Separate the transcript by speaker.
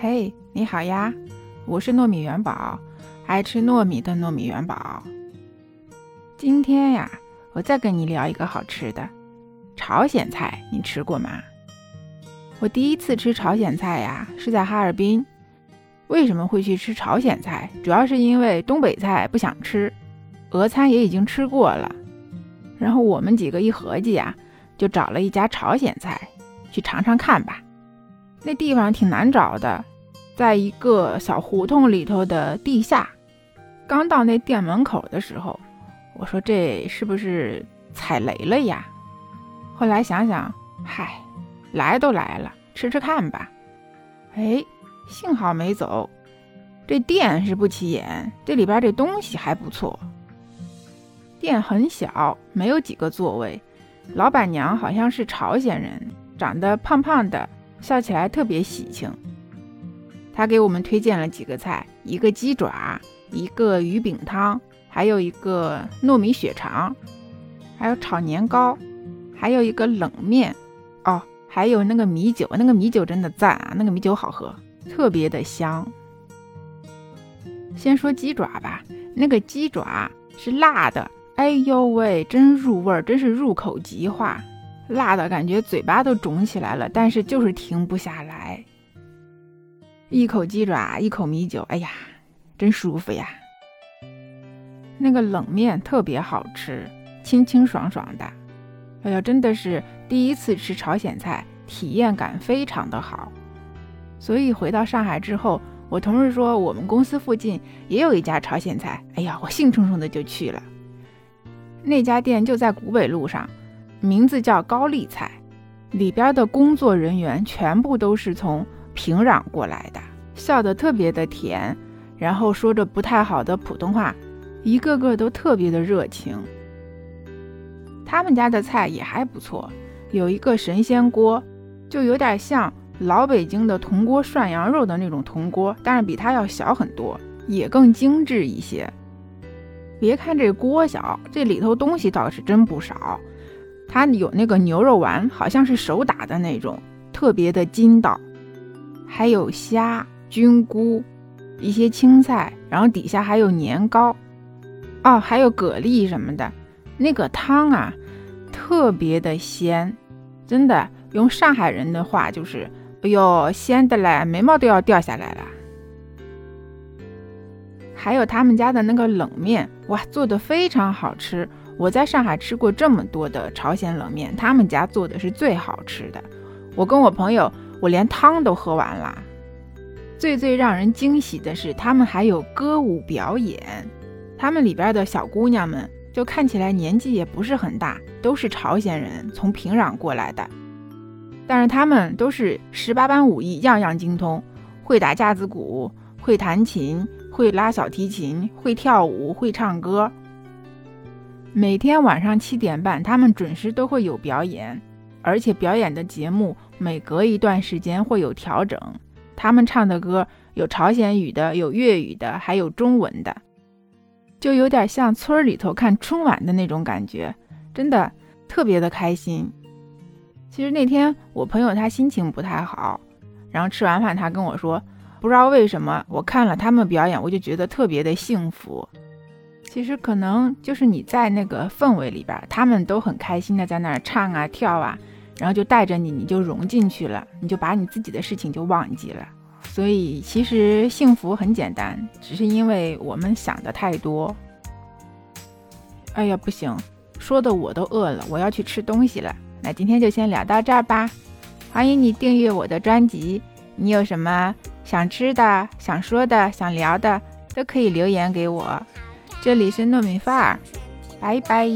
Speaker 1: 嘿，你好呀，我是糯米元宝，爱吃糯米的糯米元宝。今天呀，我再跟你聊一个好吃的朝鲜菜，你吃过吗？我第一次吃朝鲜菜呀，是在哈尔滨。为什么会去吃朝鲜菜？主要是因为东北菜不想吃，俄餐也已经吃过了。然后我们几个一合计呀，就找了一家朝鲜菜去尝尝看吧。那地方挺难找的，在一个小胡同里头的地下。刚到那店门口的时候，我说这是不是踩雷了呀？后来想想，嗨，来都来了，吃吃看吧。哎，幸好没走。这店是不起眼，这里边这东西还不错。店很小，没有几个座位。老板娘好像是朝鲜人，长得胖胖的。笑起来特别喜庆。他给我们推荐了几个菜：一个鸡爪，一个鱼饼汤，还有一个糯米血肠，还有炒年糕，还有一个冷面。哦，还有那个米酒，那个米酒真的赞啊！那个米酒好喝，特别的香。先说鸡爪吧，那个鸡爪是辣的，哎呦喂，真入味儿，真是入口即化。辣的感觉嘴巴都肿起来了，但是就是停不下来。一口鸡爪，一口米酒，哎呀，真舒服呀！那个冷面特别好吃，清清爽爽的。哎呀，真的是第一次吃朝鲜菜，体验感非常的好。所以回到上海之后，我同事说我们公司附近也有一家朝鲜菜，哎呀，我兴冲冲的就去了。那家店就在古北路上。名字叫高丽菜，里边的工作人员全部都是从平壤过来的，笑得特别的甜，然后说着不太好的普通话，一个个都特别的热情。他们家的菜也还不错，有一个神仙锅，就有点像老北京的铜锅涮羊肉的那种铜锅，但是比它要小很多，也更精致一些。别看这锅小，这里头东西倒是真不少。它有那个牛肉丸，好像是手打的那种，特别的筋道，还有虾、菌菇，一些青菜，然后底下还有年糕，哦，还有蛤蜊什么的。那个汤啊，特别的鲜，真的，用上海人的话就是，哎呦，鲜的嘞，眉毛都要掉下来了。还有他们家的那个冷面，哇，做的非常好吃。我在上海吃过这么多的朝鲜冷面，他们家做的是最好吃的。我跟我朋友，我连汤都喝完了。最最让人惊喜的是，他们还有歌舞表演。他们里边的小姑娘们，就看起来年纪也不是很大，都是朝鲜人，从平壤过来的。但是他们都是十八般武艺，样样精通，会打架子鼓，会弹琴，会拉小提琴，会跳舞，会唱歌。每天晚上七点半，他们准时都会有表演，而且表演的节目每隔一段时间会有调整。他们唱的歌有朝鲜语的，有粤语的，还有中文的，就有点像村里头看春晚的那种感觉，真的特别的开心。其实那天我朋友他心情不太好，然后吃完饭他跟我说，不知道为什么我看了他们表演，我就觉得特别的幸福。其实可能就是你在那个氛围里边，他们都很开心的在那儿唱啊跳啊，然后就带着你，你就融进去了，你就把你自己的事情就忘记了。所以其实幸福很简单，只是因为我们想的太多。哎呀，不行，说的我都饿了，我要去吃东西了。那今天就先聊到这儿吧，欢迎你订阅我的专辑。你有什么想吃的、想说的、想聊的，都可以留言给我。这里是糯米饭儿，拜拜。